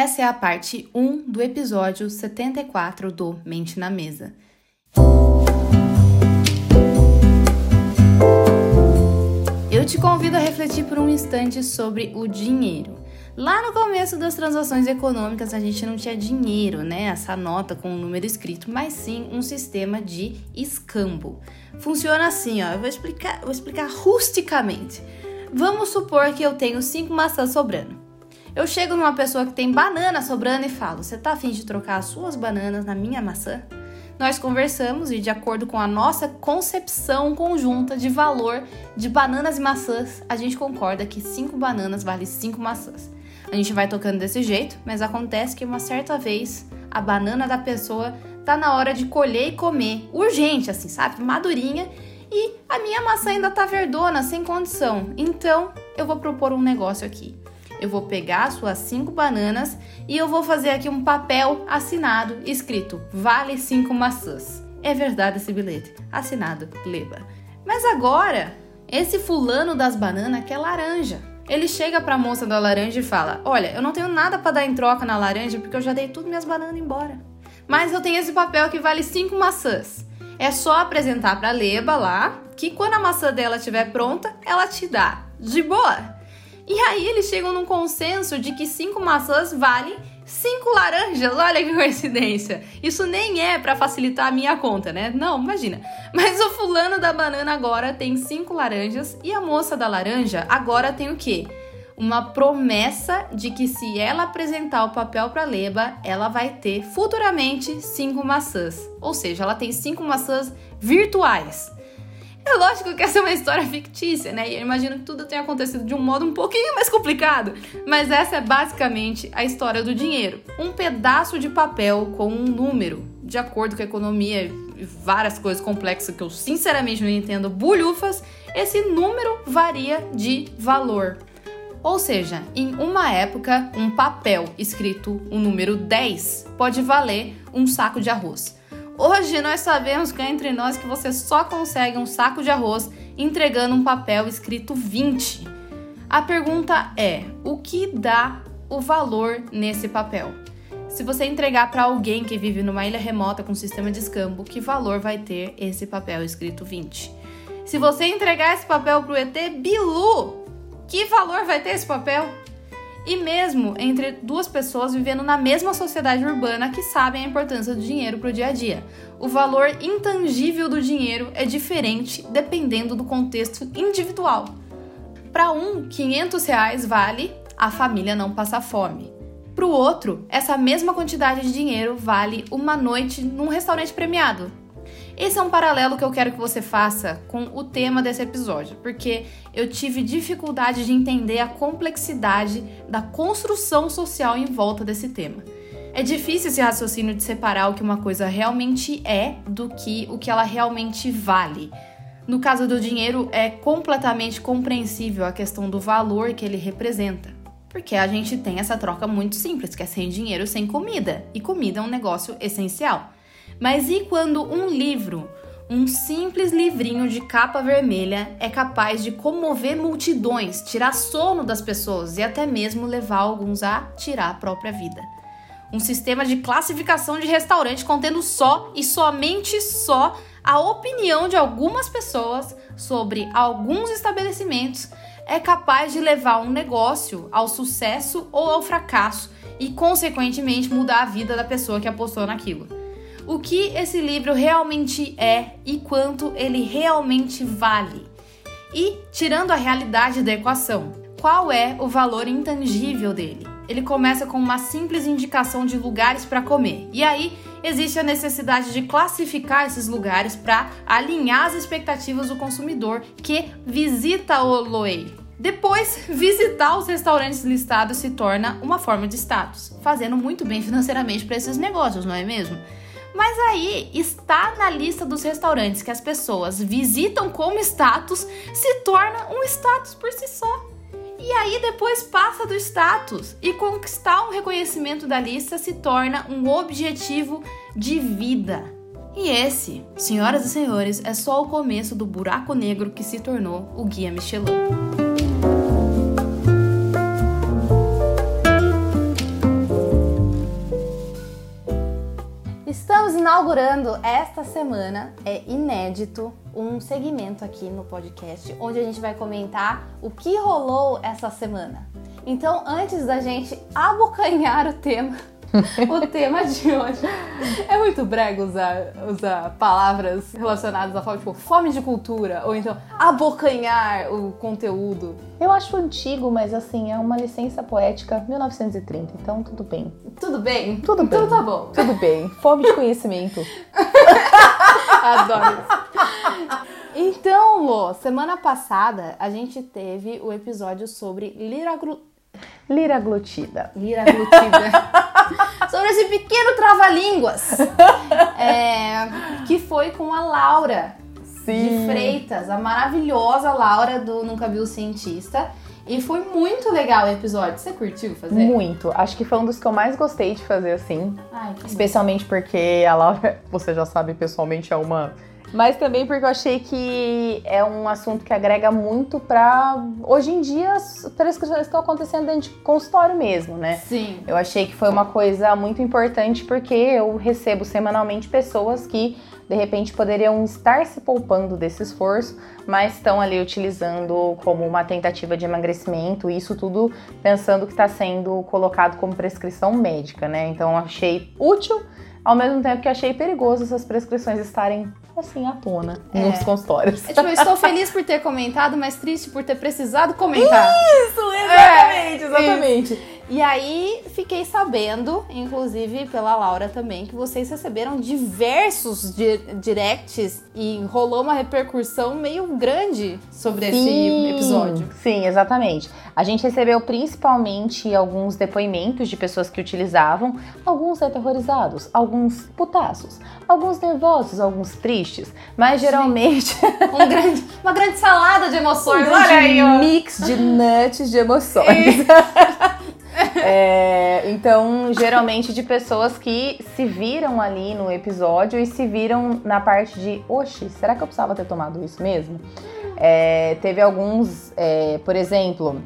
Essa é a parte 1 do episódio 74 do Mente na Mesa. Eu te convido a refletir por um instante sobre o dinheiro. Lá no começo das transações econômicas a gente não tinha dinheiro, né? Essa nota com um número escrito, mas sim um sistema de escambo. Funciona assim, ó. Eu vou explicar, vou explicar rusticamente. Vamos supor que eu tenho cinco maçãs sobrando. Eu chego numa pessoa que tem banana sobrando e falo: Você tá afim de trocar as suas bananas na minha maçã? Nós conversamos e, de acordo com a nossa concepção conjunta de valor de bananas e maçãs, a gente concorda que cinco bananas vale cinco maçãs. A gente vai tocando desse jeito, mas acontece que uma certa vez a banana da pessoa tá na hora de colher e comer, urgente, assim, sabe? Madurinha. E a minha maçã ainda tá verdona, sem condição. Então, eu vou propor um negócio aqui. Eu vou pegar suas cinco bananas e eu vou fazer aqui um papel assinado escrito vale cinco maçãs. É verdade esse bilhete. Assinado Leba. Mas agora, esse fulano das bananas quer laranja. Ele chega para a moça da laranja e fala: Olha, eu não tenho nada para dar em troca na laranja porque eu já dei tudo minhas bananas embora. Mas eu tenho esse papel que vale cinco maçãs. É só apresentar para Leba lá que quando a maçã dela estiver pronta, ela te dá. De boa. E aí eles chegam num consenso de que cinco maçãs valem cinco laranjas. Olha que coincidência. Isso nem é para facilitar a minha conta, né? Não, imagina. Mas o fulano da banana agora tem cinco laranjas e a moça da laranja agora tem o quê? Uma promessa de que se ela apresentar o papel para Leba, ela vai ter futuramente cinco maçãs. Ou seja, ela tem cinco maçãs virtuais. É lógico que essa é uma história fictícia, né? E eu imagino que tudo tenha acontecido de um modo um pouquinho mais complicado. Mas essa é basicamente a história do dinheiro. Um pedaço de papel com um número, de acordo com a economia e várias coisas complexas que eu sinceramente não entendo, bulhufas, esse número varia de valor. Ou seja, em uma época, um papel escrito o número 10 pode valer um saco de arroz. Hoje nós sabemos que é entre nós que você só consegue um saco de arroz entregando um papel escrito 20. A pergunta é: o que dá o valor nesse papel? Se você entregar para alguém que vive numa ilha remota com sistema de escambo, que valor vai ter esse papel escrito 20? Se você entregar esse papel para o ET Bilu, que valor vai ter esse papel? E mesmo entre duas pessoas vivendo na mesma sociedade urbana que sabem a importância do dinheiro para o dia a dia. O valor intangível do dinheiro é diferente dependendo do contexto individual. Para um, 500 reais vale a família não passar fome. Para o outro, essa mesma quantidade de dinheiro vale uma noite num restaurante premiado, esse é um paralelo que eu quero que você faça com o tema desse episódio, porque eu tive dificuldade de entender a complexidade da construção social em volta desse tema. É difícil esse raciocínio de separar o que uma coisa realmente é do que o que ela realmente vale. No caso do dinheiro, é completamente compreensível a questão do valor que ele representa. Porque a gente tem essa troca muito simples, que é sem dinheiro, sem comida. E comida é um negócio essencial. Mas e quando um livro, um simples livrinho de capa vermelha, é capaz de comover multidões, tirar sono das pessoas e até mesmo levar alguns a tirar a própria vida? Um sistema de classificação de restaurante contendo só e somente só a opinião de algumas pessoas sobre alguns estabelecimentos é capaz de levar um negócio ao sucesso ou ao fracasso e, consequentemente, mudar a vida da pessoa que apostou naquilo o que esse livro realmente é e quanto ele realmente vale. E, tirando a realidade da equação, qual é o valor intangível dele? Ele começa com uma simples indicação de lugares para comer. E aí existe a necessidade de classificar esses lugares para alinhar as expectativas do consumidor que visita o Loei. Depois, visitar os restaurantes listados se torna uma forma de status, fazendo muito bem financeiramente para esses negócios, não é mesmo? Mas aí, estar na lista dos restaurantes que as pessoas visitam como status se torna um status por si só. E aí depois passa do status e conquistar um reconhecimento da lista se torna um objetivo de vida. E esse, senhoras e senhores, é só o começo do buraco negro que se tornou o Guia Michelin. Inaugurando esta semana, é inédito, um segmento aqui no podcast onde a gente vai comentar o que rolou essa semana. Então, antes da gente abocanhar o tema, o tema de hoje é muito brega usar, usar palavras relacionadas à fome, tipo fome de cultura, ou então abocanhar o conteúdo. Eu acho antigo, mas assim, é uma licença poética 1930, então tudo bem. Tudo bem? Tudo então bem. Então tá bom. Tudo bem. Fome de conhecimento. Adoro isso. Então, Lô, semana passada a gente teve o episódio sobre liraglu... Lira glutida. Lira glutida. Sobre esse pequeno trava-línguas. É, que foi com a Laura Sim. de Freitas, a maravilhosa Laura do Nunca Viu Cientista. E foi muito legal o episódio. Você curtiu fazer? Muito. Acho que foi um dos que eu mais gostei de fazer assim. Ai, Especialmente porque a Laura, você já sabe pessoalmente, é uma mas também porque eu achei que é um assunto que agrega muito para hoje em dia as prescrições estão acontecendo dentro de consultório mesmo, né? Sim. Eu achei que foi uma coisa muito importante porque eu recebo semanalmente pessoas que de repente poderiam estar se poupando desse esforço, mas estão ali utilizando como uma tentativa de emagrecimento, isso tudo pensando que está sendo colocado como prescrição médica, né? Então achei útil, ao mesmo tempo que achei perigoso essas prescrições estarem assim à tona é. nos consultórios. É, tipo, eu estou feliz por ter comentado, mas triste por ter precisado comentar. Isso, exatamente, é, exatamente. Isso. E aí fiquei sabendo, inclusive pela Laura também, que vocês receberam diversos di directs e rolou uma repercussão meio grande sobre sim, esse episódio. Sim, exatamente. A gente recebeu principalmente alguns depoimentos de pessoas que utilizavam, alguns aterrorizados, alguns putaços, alguns nervosos, alguns tristes, mas geralmente um grande, uma grande salada de emoções. Um Olha aí, mix de nuts de emoções. É, então, geralmente de pessoas que se viram ali no episódio e se viram na parte de, oxe, será que eu precisava ter tomado isso mesmo? É, teve alguns, é, por exemplo,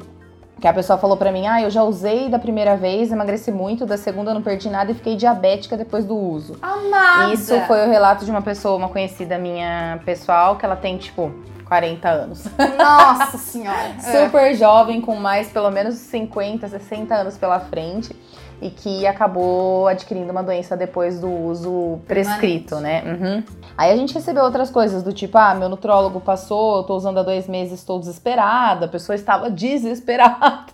que a pessoa falou para mim, ah, eu já usei da primeira vez, emagreci muito, da segunda não perdi nada e fiquei diabética depois do uso. Amada! Isso foi o relato de uma pessoa, uma conhecida minha pessoal, que ela tem, tipo, 40 anos. Nossa senhora! Super é. jovem, com mais pelo menos 50, 60 anos pela frente e que acabou adquirindo uma doença depois do uso prescrito, né? Uhum. Aí a gente recebeu outras coisas do tipo, ah, meu nutrólogo passou, eu tô usando há dois meses, estou desesperada. A pessoa estava desesperada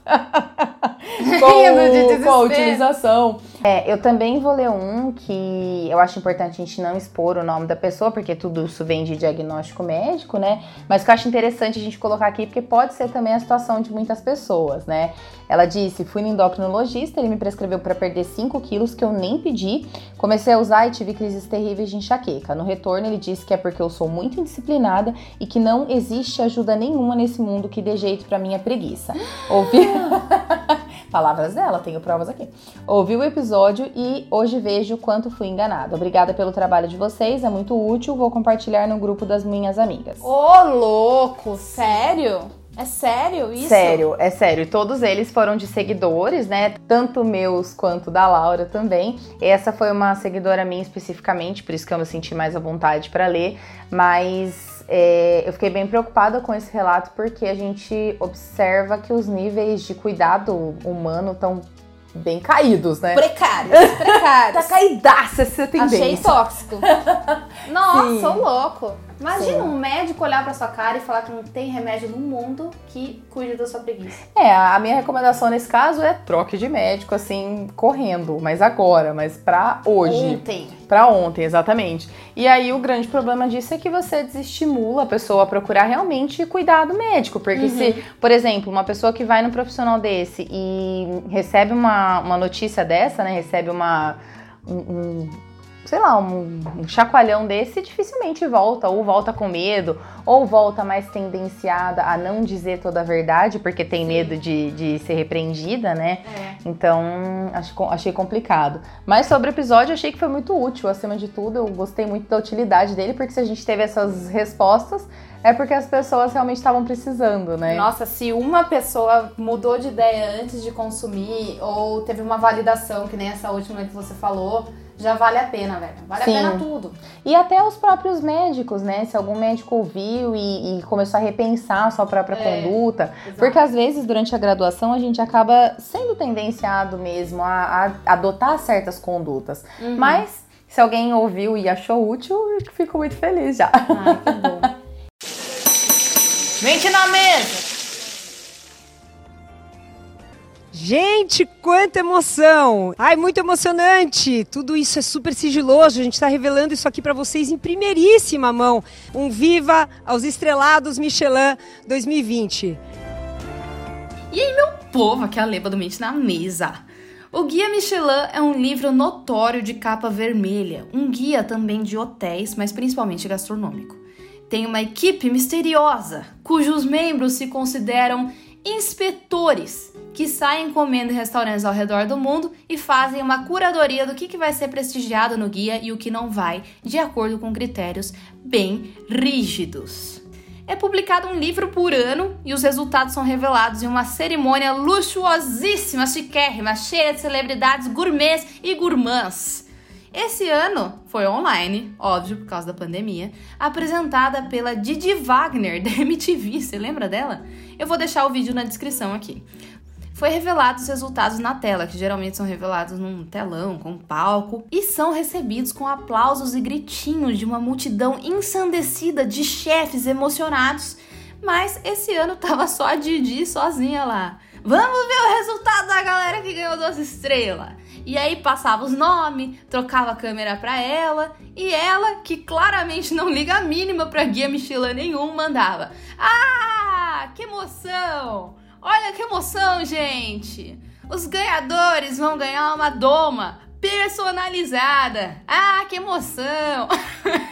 com, com a utilização. É, eu também vou ler um que eu acho importante a gente não expor o nome da pessoa, porque tudo isso vem de diagnóstico médico, né? Mas que eu acho interessante a gente colocar aqui, porque pode ser também a situação de muitas pessoas, né? Ela disse: fui no endocrinologista, ele me prescreveu para perder 5 quilos que eu nem pedi. Comecei a usar e tive crises terríveis de enxaqueca. No retorno, ele disse que é porque eu sou muito indisciplinada e que não existe ajuda nenhuma nesse mundo que dê jeito para minha preguiça. Ouvi. Palavras dela, tenho provas aqui. Ouvi o episódio e hoje vejo quanto fui enganada. Obrigada pelo trabalho de vocês, é muito útil. Vou compartilhar no grupo das minhas amigas. Ô, louco! Sério? É sério isso? Sério, é sério. Todos eles foram de seguidores, né? Tanto meus quanto da Laura também. Essa foi uma seguidora minha especificamente, por isso que eu me senti mais à vontade para ler. Mas é, eu fiquei bem preocupada com esse relato porque a gente observa que os níveis de cuidado humano estão bem caídos, né? Precários, precários. tá caidaça essa tendência. Achei tóxico. Nossa, sou louco. Imagina Sim. um médico olhar pra sua cara e falar que não tem remédio no mundo que cuide da sua preguiça. É, a minha recomendação nesse caso é troque de médico, assim, correndo, mas agora, mas pra hoje. Ontem. Pra ontem, exatamente. E aí o grande problema disso é que você desestimula a pessoa a procurar realmente cuidado médico. Porque uhum. se, por exemplo, uma pessoa que vai no profissional desse e recebe uma, uma notícia dessa, né? Recebe uma. Um, um, sei lá, um, um, chacoalhão desse, dificilmente volta, ou volta com medo, ou volta mais tendenciada a não dizer toda a verdade, porque tem Sim. medo de, de ser repreendida, né? É. Então, acho, achei complicado. Mas sobre o episódio, achei que foi muito útil, acima de tudo, eu gostei muito da utilidade dele, porque se a gente teve essas respostas, é porque as pessoas realmente estavam precisando, né? Nossa, se uma pessoa mudou de ideia antes de consumir, ou teve uma validação, que nem essa última que você falou, já vale a pena, velho. Vale Sim. a pena tudo. E até os próprios médicos, né? Se algum médico ouviu e, e começou a repensar a sua própria é, conduta. Exatamente. Porque às vezes, durante a graduação, a gente acaba sendo tendenciado mesmo a, a adotar certas condutas. Uhum. Mas, se alguém ouviu e achou útil, eu fico muito feliz já. Ai, que bom. Mente na mesa! Gente, quanta emoção! Ai, muito emocionante! Tudo isso é super sigiloso, a gente está revelando isso aqui para vocês em primeiríssima mão. Um viva aos estrelados Michelin 2020. E aí, meu povo, aqui é a Leba do Mente na Mesa. O Guia Michelin é um livro notório de capa vermelha, um guia também de hotéis, mas principalmente gastronômico. Tem uma equipe misteriosa, cujos membros se consideram inspetores que saem comendo em restaurantes ao redor do mundo e fazem uma curadoria do que, que vai ser prestigiado no guia e o que não vai, de acordo com critérios bem rígidos. É publicado um livro por ano e os resultados são revelados em uma cerimônia luxuosíssima, chiquérrima, cheia de celebridades gourmets e gourmands. Esse ano foi online, óbvio, por causa da pandemia, apresentada pela Didi Wagner, da MTV. Você lembra dela? Eu vou deixar o vídeo na descrição aqui. Foi revelados os resultados na tela, que geralmente são revelados num telão, com palco, e são recebidos com aplausos e gritinhos de uma multidão ensandecida de chefes emocionados. Mas esse ano tava só a Didi sozinha lá. Vamos ver o resultado da galera que ganhou duas estrelas. E aí passava os nomes, trocava a câmera pra ela, e ela, que claramente não liga a mínima pra guia Michelin nenhum, mandava: Ah, que emoção! Olha que emoção, gente! Os ganhadores vão ganhar uma doma personalizada. Ah, que emoção!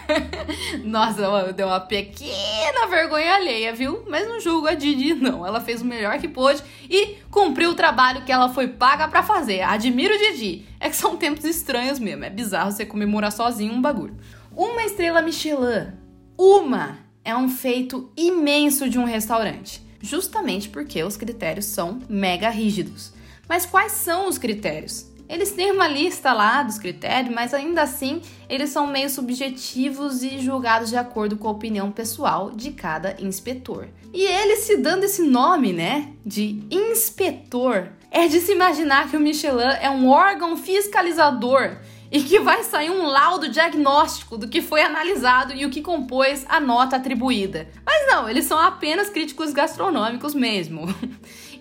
Nossa, deu uma pequena vergonha alheia, viu? Mas não julgo a Didi, não. Ela fez o melhor que pôde e cumpriu o trabalho que ela foi paga para fazer. Admiro Didi. É que são tempos estranhos mesmo. É bizarro você comemorar sozinho um bagulho. Uma estrela Michelin. Uma é um feito imenso de um restaurante. Justamente porque os critérios são mega rígidos. Mas quais são os critérios? Eles têm uma lista lá dos critérios, mas ainda assim eles são meio subjetivos e julgados de acordo com a opinião pessoal de cada inspetor. E ele se dando esse nome, né, de inspetor, é de se imaginar que o Michelin é um órgão fiscalizador e que vai sair um laudo diagnóstico do que foi analisado e o que compôs a nota atribuída. Mas não, eles são apenas críticos gastronômicos mesmo.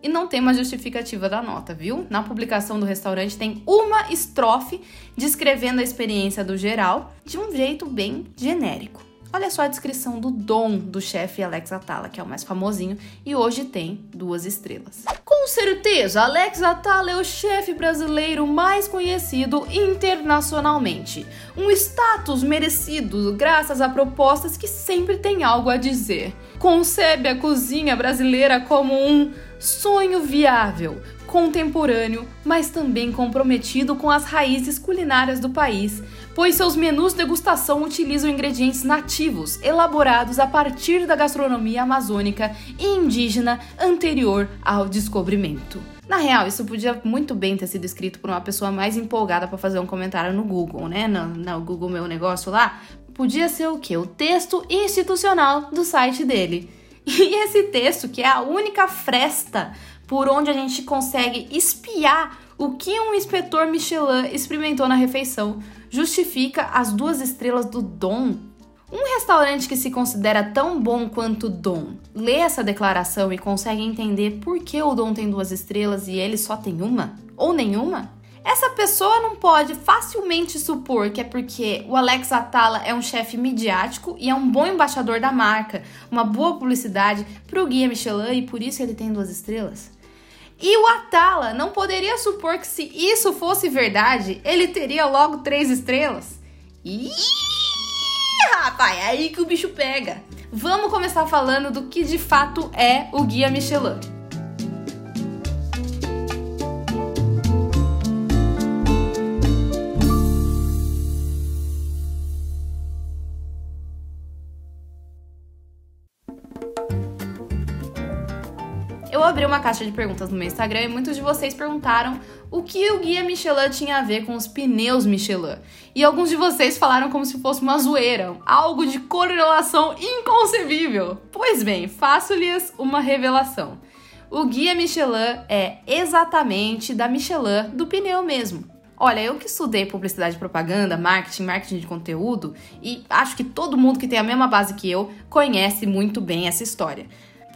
e não tem uma justificativa da nota, viu? Na publicação do restaurante tem uma estrofe descrevendo a experiência do geral de um jeito bem genérico. Olha só a descrição do dom do chefe Alex Atala, que é o mais famosinho e hoje tem duas estrelas. Com certeza, Alex Atala é o chefe brasileiro mais conhecido internacionalmente. Um status merecido graças a propostas que sempre tem algo a dizer. Concebe a cozinha brasileira como um sonho viável, contemporâneo, mas também comprometido com as raízes culinárias do país, pois seus menus degustação utilizam ingredientes nativos, elaborados a partir da gastronomia amazônica e indígena anterior ao descobrimento. Na real, isso podia muito bem ter sido escrito por uma pessoa mais empolgada para fazer um comentário no Google, né? No, no Google Meu Negócio lá. Podia ser o quê? O texto institucional do site dele. E esse texto, que é a única fresta por onde a gente consegue espiar o que um inspetor Michelin experimentou na refeição, justifica as duas estrelas do Dom. Um restaurante que se considera tão bom quanto Dom lê essa declaração e consegue entender por que o Dom tem duas estrelas e ele só tem uma? Ou nenhuma? Essa pessoa não pode facilmente supor que é porque o Alex Atala é um chefe midiático e é um bom embaixador da marca, uma boa publicidade para o guia Michelin e por isso ele tem duas estrelas. E o Atala não poderia supor que se isso fosse verdade, ele teria logo três estrelas. Ih, rapaz, é aí que o bicho pega. Vamos começar falando do que de fato é o guia Michelin. Uma caixa de perguntas no meu Instagram e muitos de vocês perguntaram o que o guia Michelin tinha a ver com os pneus Michelin. E alguns de vocês falaram como se fosse uma zoeira, algo de correlação inconcebível. Pois bem, faço-lhes uma revelação. O guia Michelin é exatamente da Michelin do pneu mesmo. Olha, eu que estudei publicidade e propaganda, marketing, marketing de conteúdo, e acho que todo mundo que tem a mesma base que eu conhece muito bem essa história.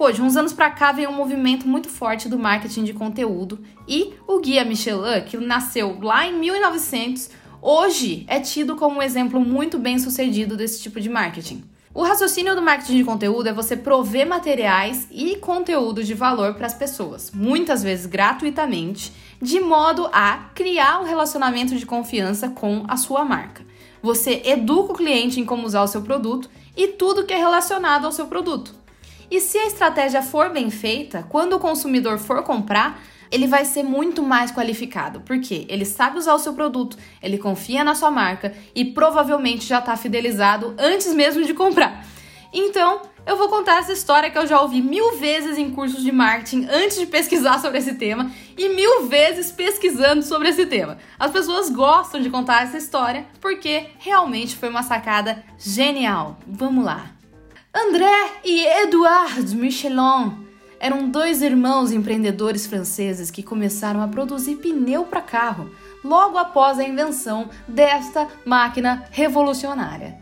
Pô, de uns anos pra cá veio um movimento muito forte do marketing de conteúdo e o Guia Michelin, que nasceu lá em 1900, hoje é tido como um exemplo muito bem sucedido desse tipo de marketing. O raciocínio do marketing de conteúdo é você prover materiais e conteúdo de valor para as pessoas, muitas vezes gratuitamente, de modo a criar um relacionamento de confiança com a sua marca. Você educa o cliente em como usar o seu produto e tudo que é relacionado ao seu produto. E se a estratégia for bem feita, quando o consumidor for comprar, ele vai ser muito mais qualificado, porque ele sabe usar o seu produto, ele confia na sua marca e provavelmente já está fidelizado antes mesmo de comprar. Então, eu vou contar essa história que eu já ouvi mil vezes em cursos de marketing antes de pesquisar sobre esse tema e mil vezes pesquisando sobre esse tema. As pessoas gostam de contar essa história porque realmente foi uma sacada genial. Vamos lá. André e Edouard Michelin eram dois irmãos empreendedores franceses que começaram a produzir pneu para carro logo após a invenção desta máquina revolucionária.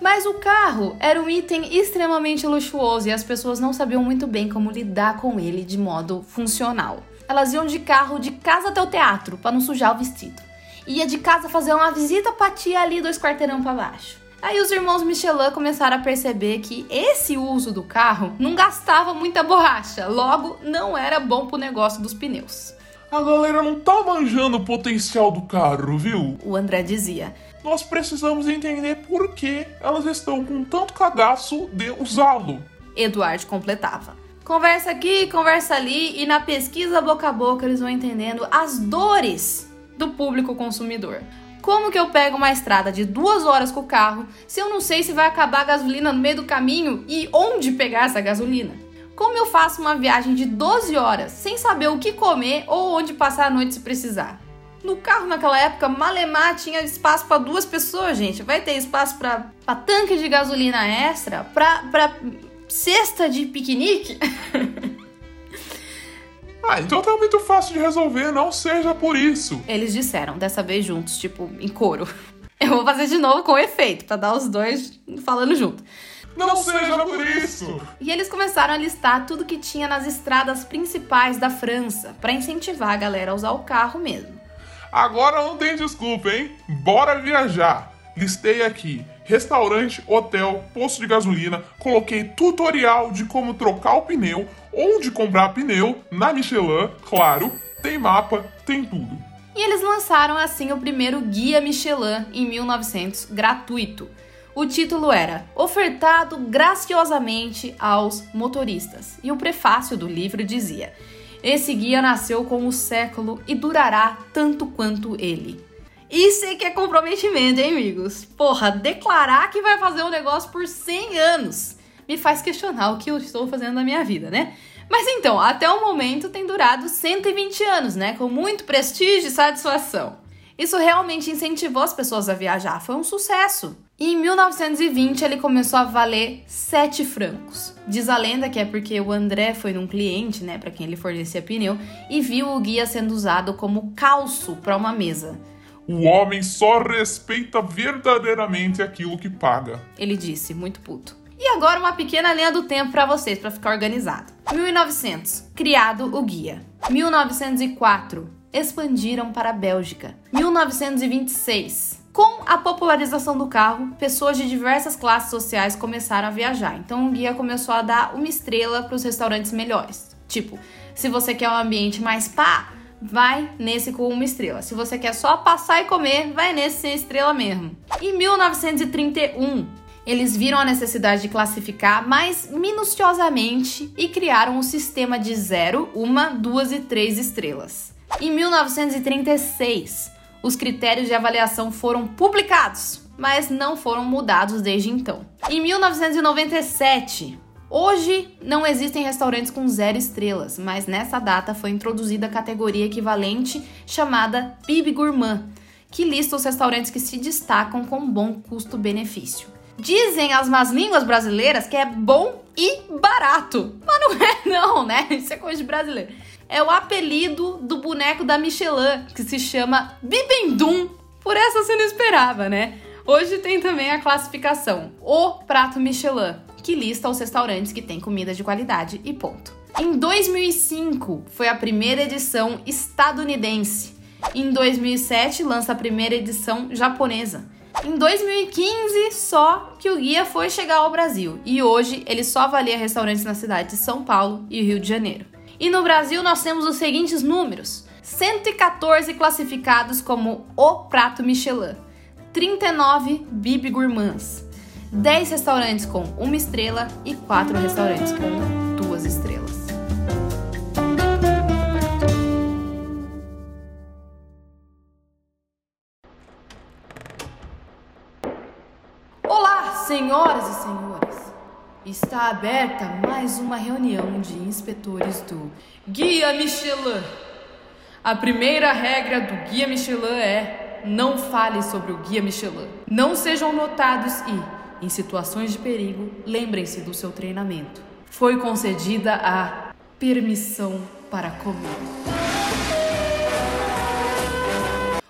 Mas o carro era um item extremamente luxuoso e as pessoas não sabiam muito bem como lidar com ele de modo funcional. Elas iam de carro de casa até o teatro para não sujar o vestido. Ia de casa fazer uma visita pra tia ali dois quarteirão para baixo. Aí os irmãos Michelin começaram a perceber que esse uso do carro não gastava muita borracha, logo não era bom pro negócio dos pneus. A galera não tá manjando o potencial do carro, viu? O André dizia. Nós precisamos entender por que elas estão com tanto cagaço de usá-lo. Eduardo completava. Conversa aqui, conversa ali, e na pesquisa boca a boca eles vão entendendo as dores do público consumidor. Como que eu pego uma estrada de duas horas com o carro se eu não sei se vai acabar a gasolina no meio do caminho e onde pegar essa gasolina? Como eu faço uma viagem de 12 horas sem saber o que comer ou onde passar a noite se precisar? No carro naquela época, Malemar tinha espaço para duas pessoas, gente. Vai ter espaço para tanque de gasolina extra, para cesta de piquenique? Ah, então tá muito fácil de resolver, não seja por isso. Eles disseram, dessa vez juntos, tipo, em coro. Eu vou fazer de novo com efeito, para dar os dois falando junto. Não, não seja por isso! E eles começaram a listar tudo que tinha nas estradas principais da França, para incentivar a galera a usar o carro mesmo. Agora não tem desculpa, hein? Bora viajar! Listei aqui restaurante, hotel, posto de gasolina, coloquei tutorial de como trocar o pneu, onde comprar pneu, na Michelin, claro, tem mapa, tem tudo. E eles lançaram assim o primeiro guia Michelin em 1900, gratuito. O título era Ofertado graciosamente aos motoristas, e o prefácio do livro dizia: Esse guia nasceu com o século e durará tanto quanto ele. Isso é que é comprometimento, hein, amigos? Porra, declarar que vai fazer um negócio por 100 anos me faz questionar o que eu estou fazendo na minha vida, né? Mas então, até o momento tem durado 120 anos, né? Com muito prestígio e satisfação. Isso realmente incentivou as pessoas a viajar, foi um sucesso. E em 1920 ele começou a valer 7 francos. Diz a lenda que é porque o André foi num cliente, né, para quem ele fornecia pneu, e viu o guia sendo usado como calço para uma mesa. O homem só respeita verdadeiramente aquilo que paga. Ele disse, muito puto. E agora uma pequena linha do tempo para vocês, para ficar organizado. 1900, criado o guia. 1904, expandiram para a Bélgica. 1926, com a popularização do carro, pessoas de diversas classes sociais começaram a viajar. Então o guia começou a dar uma estrela para os restaurantes melhores. Tipo, se você quer um ambiente mais pá, vai nesse com uma estrela. Se você quer só passar e comer, vai nesse sem estrela mesmo. Em 1931, eles viram a necessidade de classificar mais minuciosamente e criaram um sistema de zero, uma, duas e três estrelas. Em 1936, os critérios de avaliação foram publicados, mas não foram mudados desde então. Em 1997, Hoje não existem restaurantes com zero estrelas, mas nessa data foi introduzida a categoria equivalente chamada PIB Gourmand, que lista os restaurantes que se destacam com bom custo-benefício. Dizem as más línguas brasileiras que é bom e barato, mas não é não, né? Isso é coisa de brasileiro. É o apelido do boneco da Michelin, que se chama Bibendum. Por essa você não esperava, né? Hoje tem também a classificação O Prato Michelin, que lista os restaurantes que têm comida de qualidade e ponto. Em 2005 foi a primeira edição estadunidense. Em 2007 lança a primeira edição japonesa. Em 2015 só que o guia foi chegar ao Brasil e hoje ele só avalia restaurantes na cidade de São Paulo e Rio de Janeiro. E no Brasil nós temos os seguintes números: 114 classificados como o prato Michelin. 39 Bib Gourmands, 10 restaurantes com uma estrela e 4 restaurantes com duas estrelas. Olá, senhoras e senhores! Está aberta mais uma reunião de inspetores do Guia Michelin. A primeira regra do Guia Michelin é não fale sobre o guia Michelin. Não sejam notados e, em situações de perigo, lembrem-se do seu treinamento. Foi concedida a permissão para comer.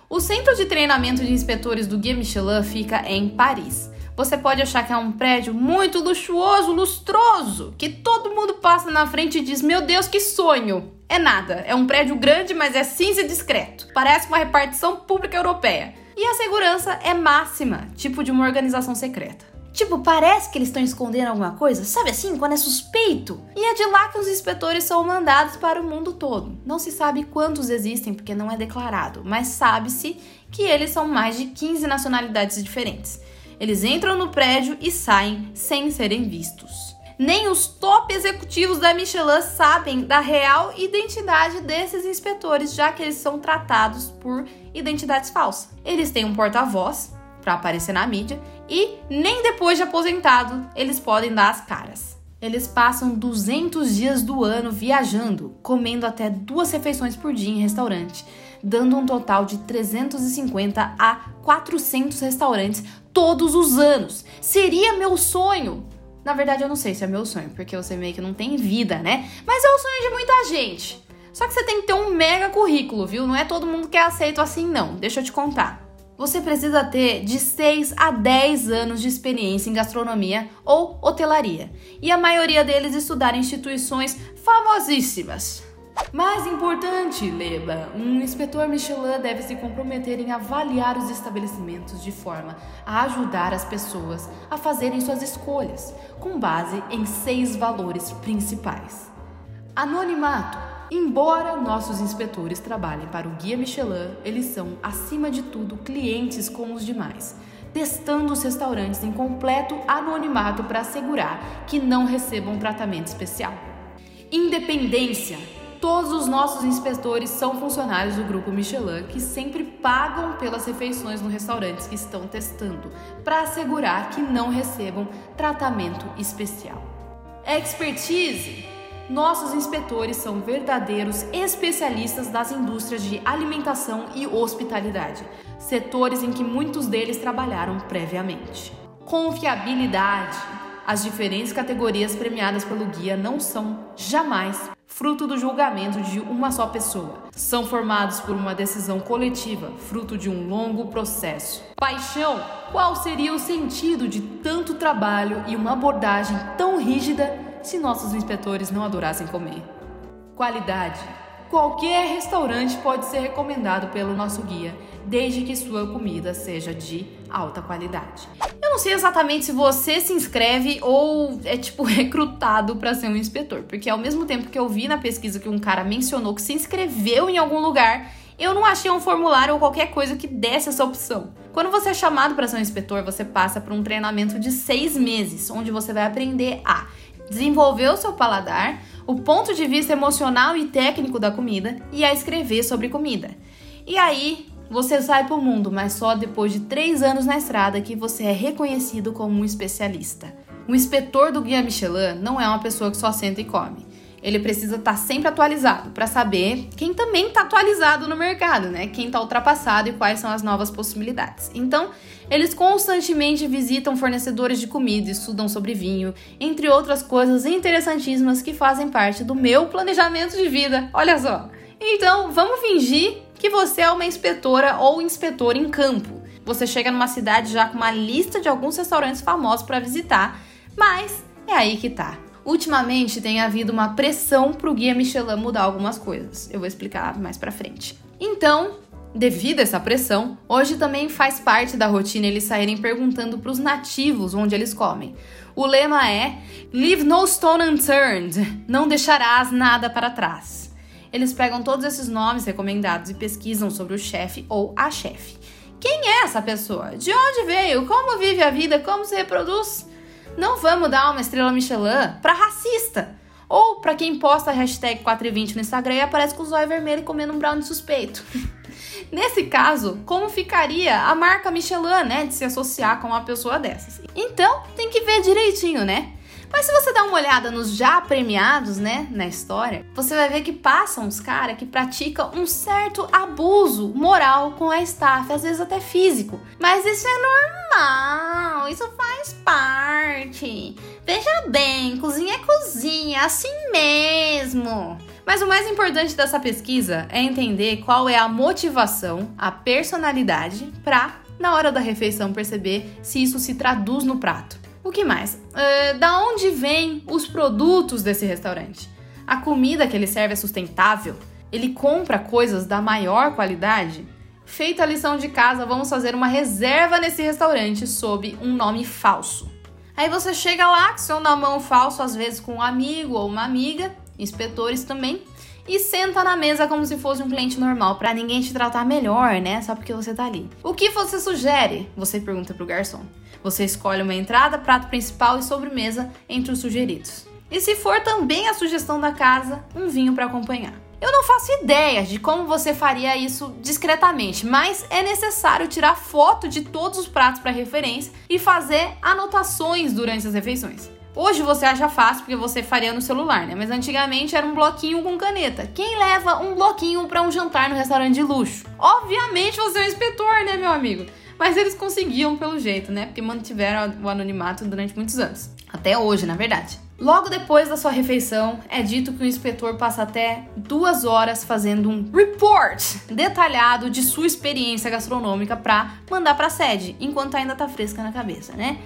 O centro de treinamento de inspetores do Guia Michelin fica em Paris. Você pode achar que é um prédio muito luxuoso, lustroso, que todo mundo passa na frente e diz: Meu Deus, que sonho! É nada, é um prédio grande, mas é cinza e discreto. Parece uma repartição pública europeia. E a segurança é máxima, tipo de uma organização secreta. Tipo, parece que eles estão escondendo alguma coisa, sabe assim, quando é suspeito? E é de lá que os inspetores são mandados para o mundo todo. Não se sabe quantos existem porque não é declarado, mas sabe-se que eles são mais de 15 nacionalidades diferentes. Eles entram no prédio e saem sem serem vistos. Nem os top executivos da Michelin sabem da real identidade desses inspetores, já que eles são tratados por identidades falsas. Eles têm um porta-voz para aparecer na mídia e nem depois de aposentado eles podem dar as caras. Eles passam 200 dias do ano viajando, comendo até duas refeições por dia em restaurante, dando um total de 350 a 400 restaurantes todos os anos. Seria meu sonho na verdade, eu não sei se é meu sonho, porque você meio que não tem vida, né? Mas é o sonho de muita gente. Só que você tem que ter um mega currículo, viu? Não é todo mundo que é aceito assim, não. Deixa eu te contar. Você precisa ter de 6 a 10 anos de experiência em gastronomia ou hotelaria. E a maioria deles estudar em instituições famosíssimas. Mais importante, Leba, um inspetor Michelin deve se comprometer em avaliar os estabelecimentos de forma a ajudar as pessoas a fazerem suas escolhas, com base em seis valores principais. Anonimato. Embora nossos inspetores trabalhem para o Guia Michelin, eles são, acima de tudo, clientes como os demais, testando os restaurantes em completo anonimato para assegurar que não recebam tratamento especial. Independência. Todos os nossos inspetores são funcionários do grupo Michelin que sempre pagam pelas refeições no restaurantes que estão testando, para assegurar que não recebam tratamento especial. Expertise. Nossos inspetores são verdadeiros especialistas das indústrias de alimentação e hospitalidade, setores em que muitos deles trabalharam previamente. Confiabilidade. As diferentes categorias premiadas pelo guia não são jamais fruto do julgamento de uma só pessoa. São formados por uma decisão coletiva, fruto de um longo processo. Paixão: qual seria o sentido de tanto trabalho e uma abordagem tão rígida se nossos inspetores não adorassem comer? Qualidade: qualquer restaurante pode ser recomendado pelo nosso guia, desde que sua comida seja de alta qualidade não sei exatamente se você se inscreve ou é tipo recrutado para ser um inspetor, porque ao mesmo tempo que eu vi na pesquisa que um cara mencionou que se inscreveu em algum lugar, eu não achei um formulário ou qualquer coisa que desse essa opção. Quando você é chamado para ser um inspetor, você passa por um treinamento de seis meses, onde você vai aprender a desenvolver o seu paladar, o ponto de vista emocional e técnico da comida e a escrever sobre comida. E aí, você sai para o mundo, mas só depois de três anos na estrada que você é reconhecido como um especialista. O inspetor do guia Michelin não é uma pessoa que só senta e come. Ele precisa estar tá sempre atualizado para saber quem também está atualizado no mercado, né? Quem está ultrapassado e quais são as novas possibilidades. Então, eles constantemente visitam fornecedores de comida, estudam sobre vinho, entre outras coisas interessantíssimas que fazem parte do meu planejamento de vida. Olha só. Então, vamos fingir que você é uma inspetora ou inspetor em campo. Você chega numa cidade já com uma lista de alguns restaurantes famosos para visitar, mas é aí que tá. Ultimamente tem havido uma pressão para o guia Michelin mudar algumas coisas. Eu vou explicar mais para frente. Então, devido a essa pressão, hoje também faz parte da rotina eles saírem perguntando para os nativos onde eles comem. O lema é Leave no stone unturned, não deixarás nada para trás. Eles pegam todos esses nomes recomendados e pesquisam sobre o chefe ou a chefe. Quem é essa pessoa? De onde veio? Como vive a vida? Como se reproduz? Não vamos dar uma estrela Michelin para racista. Ou para quem posta a hashtag 420 no Instagram e aparece com o zóio vermelho comendo um brownie suspeito. Nesse caso, como ficaria a marca Michelin, né, de se associar com uma pessoa dessas? Então, tem que ver direitinho, né? Mas se você dá uma olhada nos já premiados, né, na história, você vai ver que passam uns caras que praticam um certo abuso moral com a staff, às vezes até físico. Mas isso é normal, isso faz parte. Veja bem, cozinha é cozinha, assim mesmo. Mas o mais importante dessa pesquisa é entender qual é a motivação, a personalidade, para, na hora da refeição, perceber se isso se traduz no prato. O que mais? Uh, da onde vêm os produtos desse restaurante? A comida que ele serve é sustentável? Ele compra coisas da maior qualidade? Feita a lição de casa, vamos fazer uma reserva nesse restaurante sob um nome falso. Aí você chega lá com seu mão falso, às vezes com um amigo ou uma amiga, inspetores também, e senta na mesa como se fosse um cliente normal, para ninguém te tratar melhor, né? Só porque você tá ali. O que você sugere? Você pergunta pro garçom. Você escolhe uma entrada, prato principal e sobremesa entre os sugeridos. E se for também a sugestão da casa, um vinho para acompanhar. Eu não faço ideia de como você faria isso discretamente, mas é necessário tirar foto de todos os pratos para referência e fazer anotações durante as refeições. Hoje você acha fácil porque você faria no celular, né? Mas antigamente era um bloquinho com caneta. Quem leva um bloquinho para um jantar no restaurante de luxo? Obviamente você é o inspetor, né, meu amigo? Mas eles conseguiam pelo jeito, né? Porque mantiveram o anonimato durante muitos anos. Até hoje, na verdade. Logo depois da sua refeição, é dito que o inspetor passa até duas horas fazendo um report detalhado de sua experiência gastronômica para mandar para a sede, enquanto ainda tá fresca na cabeça, né?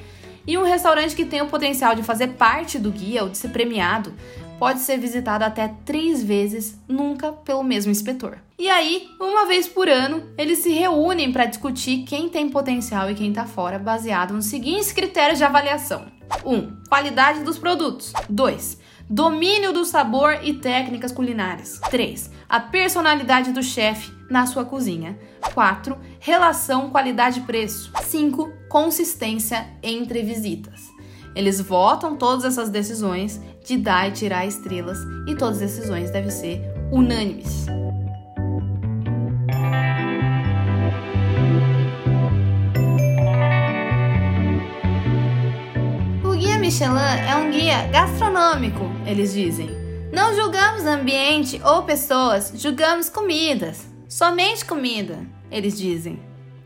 E um restaurante que tem o potencial de fazer parte do guia ou de ser premiado pode ser visitado até três vezes, nunca pelo mesmo inspetor. E aí, uma vez por ano, eles se reúnem para discutir quem tem potencial e quem está fora, baseado nos seguintes critérios de avaliação: 1. Um, qualidade dos produtos. 2. Domínio do sabor e técnicas culinárias. 3. A personalidade do chefe na sua cozinha. 4. Relação qualidade-preço. 5. Consistência entre visitas. Eles votam todas essas decisões de dar e tirar estrelas e todas as decisões devem ser unânimes. Michelin é um guia gastronômico, eles dizem. Não julgamos ambiente ou pessoas, julgamos comidas. Somente comida, eles dizem.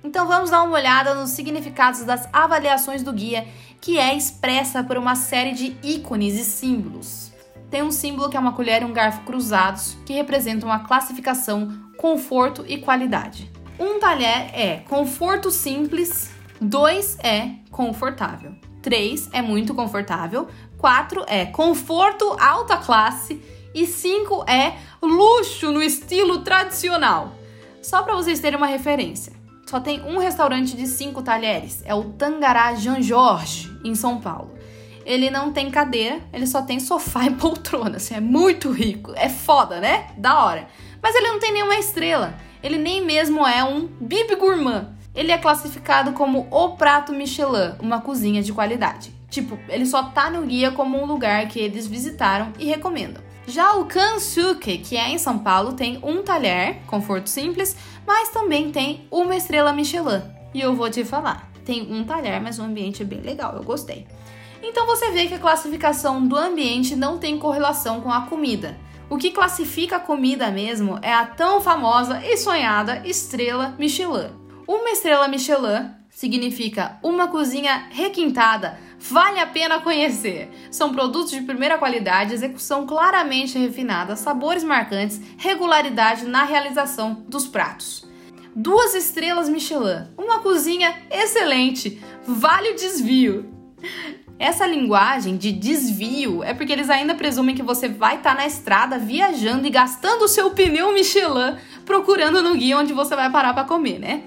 Então vamos dar uma olhada nos significados das avaliações do guia que é expressa por uma série de ícones e símbolos. Tem um símbolo que é uma colher e um garfo cruzados, que representam a classificação, conforto e qualidade. Um talher é conforto simples, dois é confortável, três é muito confortável, quatro é conforto alta classe e cinco é luxo no estilo tradicional. Só para vocês terem uma referência só tem um restaurante de cinco talheres, é o Tangará Jean Jorge, em São Paulo. Ele não tem cadeira, ele só tem sofá e poltrona, assim, é muito rico, é foda, né? Da hora. Mas ele não tem nenhuma estrela, ele nem mesmo é um bib gourmand. Ele é classificado como o prato Michelin, uma cozinha de qualidade. Tipo, ele só tá no guia como um lugar que eles visitaram e recomendam. Já o Kansuke, que é em São Paulo, tem um talher, conforto simples, mas também tem uma estrela Michelin. E eu vou te falar, tem um talher, mas o ambiente é bem legal, eu gostei. Então você vê que a classificação do ambiente não tem correlação com a comida. O que classifica a comida mesmo é a tão famosa e sonhada estrela Michelin. Uma estrela Michelin significa uma cozinha requintada, vale a pena conhecer. São produtos de primeira qualidade, execução claramente refinada, sabores marcantes, regularidade na realização dos pratos. Duas estrelas Michelin, uma cozinha excelente, vale o desvio. Essa linguagem de desvio é porque eles ainda presumem que você vai estar tá na estrada viajando e gastando o seu pneu Michelin procurando no guia onde você vai parar para comer, né?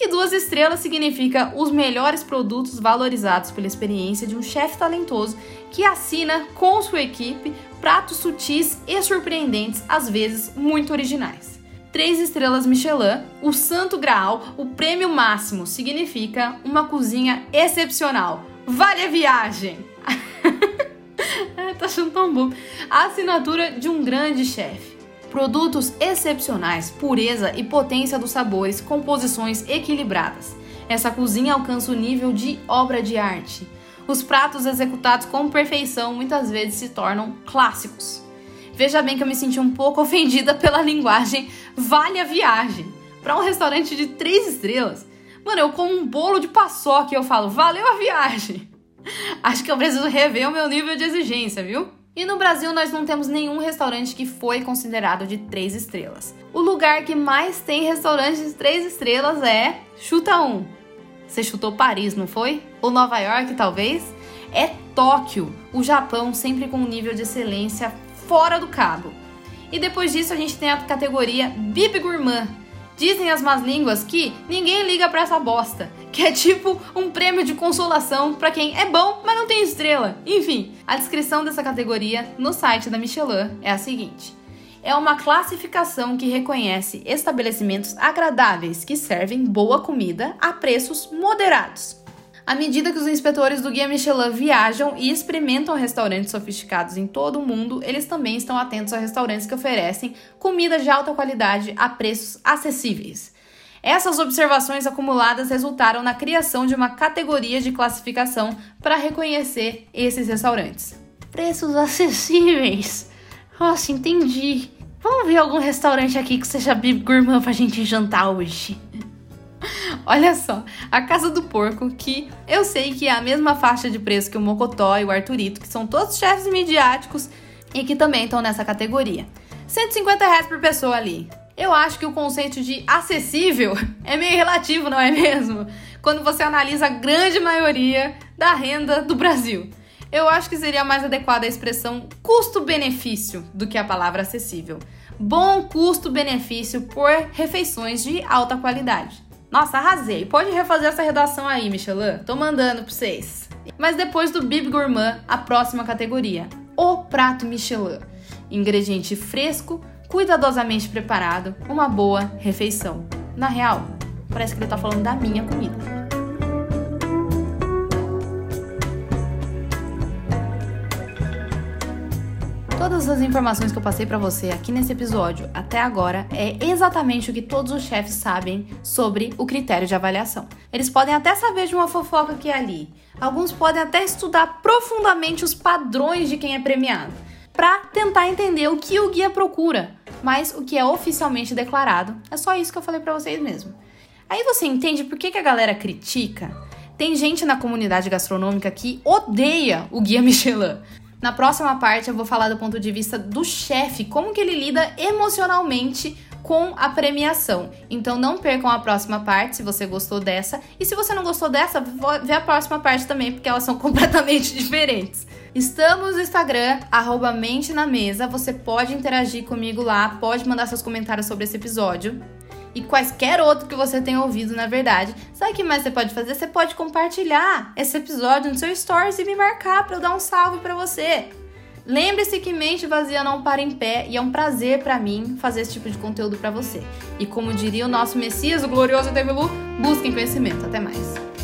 E duas estrelas significa os melhores produtos valorizados pela experiência de um chefe talentoso que assina com sua equipe pratos sutis e surpreendentes, às vezes muito originais. Três estrelas Michelin, o santo graal, o prêmio máximo, significa uma cozinha excepcional, Vale a viagem! tá achando tão bom. A assinatura de um grande chefe. Produtos excepcionais, pureza e potência dos sabores, composições equilibradas. Essa cozinha alcança o nível de obra de arte. Os pratos executados com perfeição muitas vezes se tornam clássicos. Veja bem que eu me senti um pouco ofendida pela linguagem vale a viagem. Para um restaurante de três estrelas, Mano, eu como um bolo de paçoca e eu falo, valeu a viagem. Acho que eu preciso rever o meu nível de exigência, viu? E no Brasil nós não temos nenhum restaurante que foi considerado de três estrelas. O lugar que mais tem restaurantes de três estrelas é. Chuta um. Você chutou Paris, não foi? Ou Nova York, talvez? É Tóquio, o Japão, sempre com um nível de excelência fora do cabo. E depois disso a gente tem a categoria Bib Gourmand, Dizem as más línguas que ninguém liga para essa bosta, que é tipo um prêmio de consolação para quem é bom, mas não tem estrela. Enfim, a descrição dessa categoria no site da Michelin é a seguinte: é uma classificação que reconhece estabelecimentos agradáveis que servem boa comida a preços moderados. À medida que os inspetores do Guia Michelin viajam e experimentam restaurantes sofisticados em todo o mundo, eles também estão atentos a restaurantes que oferecem comida de alta qualidade a preços acessíveis. Essas observações acumuladas resultaram na criação de uma categoria de classificação para reconhecer esses restaurantes. Preços acessíveis. Nossa, entendi. Vamos ver algum restaurante aqui que seja gourmand pra gente jantar hoje. Olha só, a Casa do Porco, que eu sei que é a mesma faixa de preço que o Mocotó e o Arturito, que são todos chefes midiáticos e que também estão nessa categoria. 150 reais por pessoa ali. Eu acho que o conceito de acessível é meio relativo, não é mesmo? Quando você analisa a grande maioria da renda do Brasil. Eu acho que seria mais adequada a expressão custo-benefício do que a palavra acessível. Bom custo-benefício por refeições de alta qualidade. Nossa, arrasei. Pode refazer essa redação aí, Michelin. Tô mandando pra vocês. Mas depois do Bib Gourmand, a próxima categoria: o prato Michelin. Ingrediente fresco, cuidadosamente preparado, uma boa refeição. Na real, parece que ele tá falando da minha comida. Todas as informações que eu passei para você aqui nesse episódio até agora é exatamente o que todos os chefes sabem sobre o critério de avaliação. Eles podem até saber de uma fofoca que é ali. Alguns podem até estudar profundamente os padrões de quem é premiado para tentar entender o que o guia procura, mas o que é oficialmente declarado é só isso que eu falei para vocês mesmo. Aí você entende por que, que a galera critica? Tem gente na comunidade gastronômica que odeia o guia Michelin. Na próxima parte eu vou falar do ponto de vista do chefe, como que ele lida emocionalmente com a premiação. Então não percam a próxima parte se você gostou dessa. E se você não gostou dessa, vê a próxima parte também, porque elas são completamente diferentes. Estamos no Instagram, arroba Mente na Mesa. Você pode interagir comigo lá, pode mandar seus comentários sobre esse episódio e quaisquer outro que você tenha ouvido, na verdade. Sabe o que mais você pode fazer? Você pode compartilhar esse episódio no seu stories e me marcar para eu dar um salve para você. Lembre-se que mente vazia não para em pé e é um prazer para mim fazer esse tipo de conteúdo para você. E como diria o nosso Messias, o glorioso Develu, busquem conhecimento. Até mais.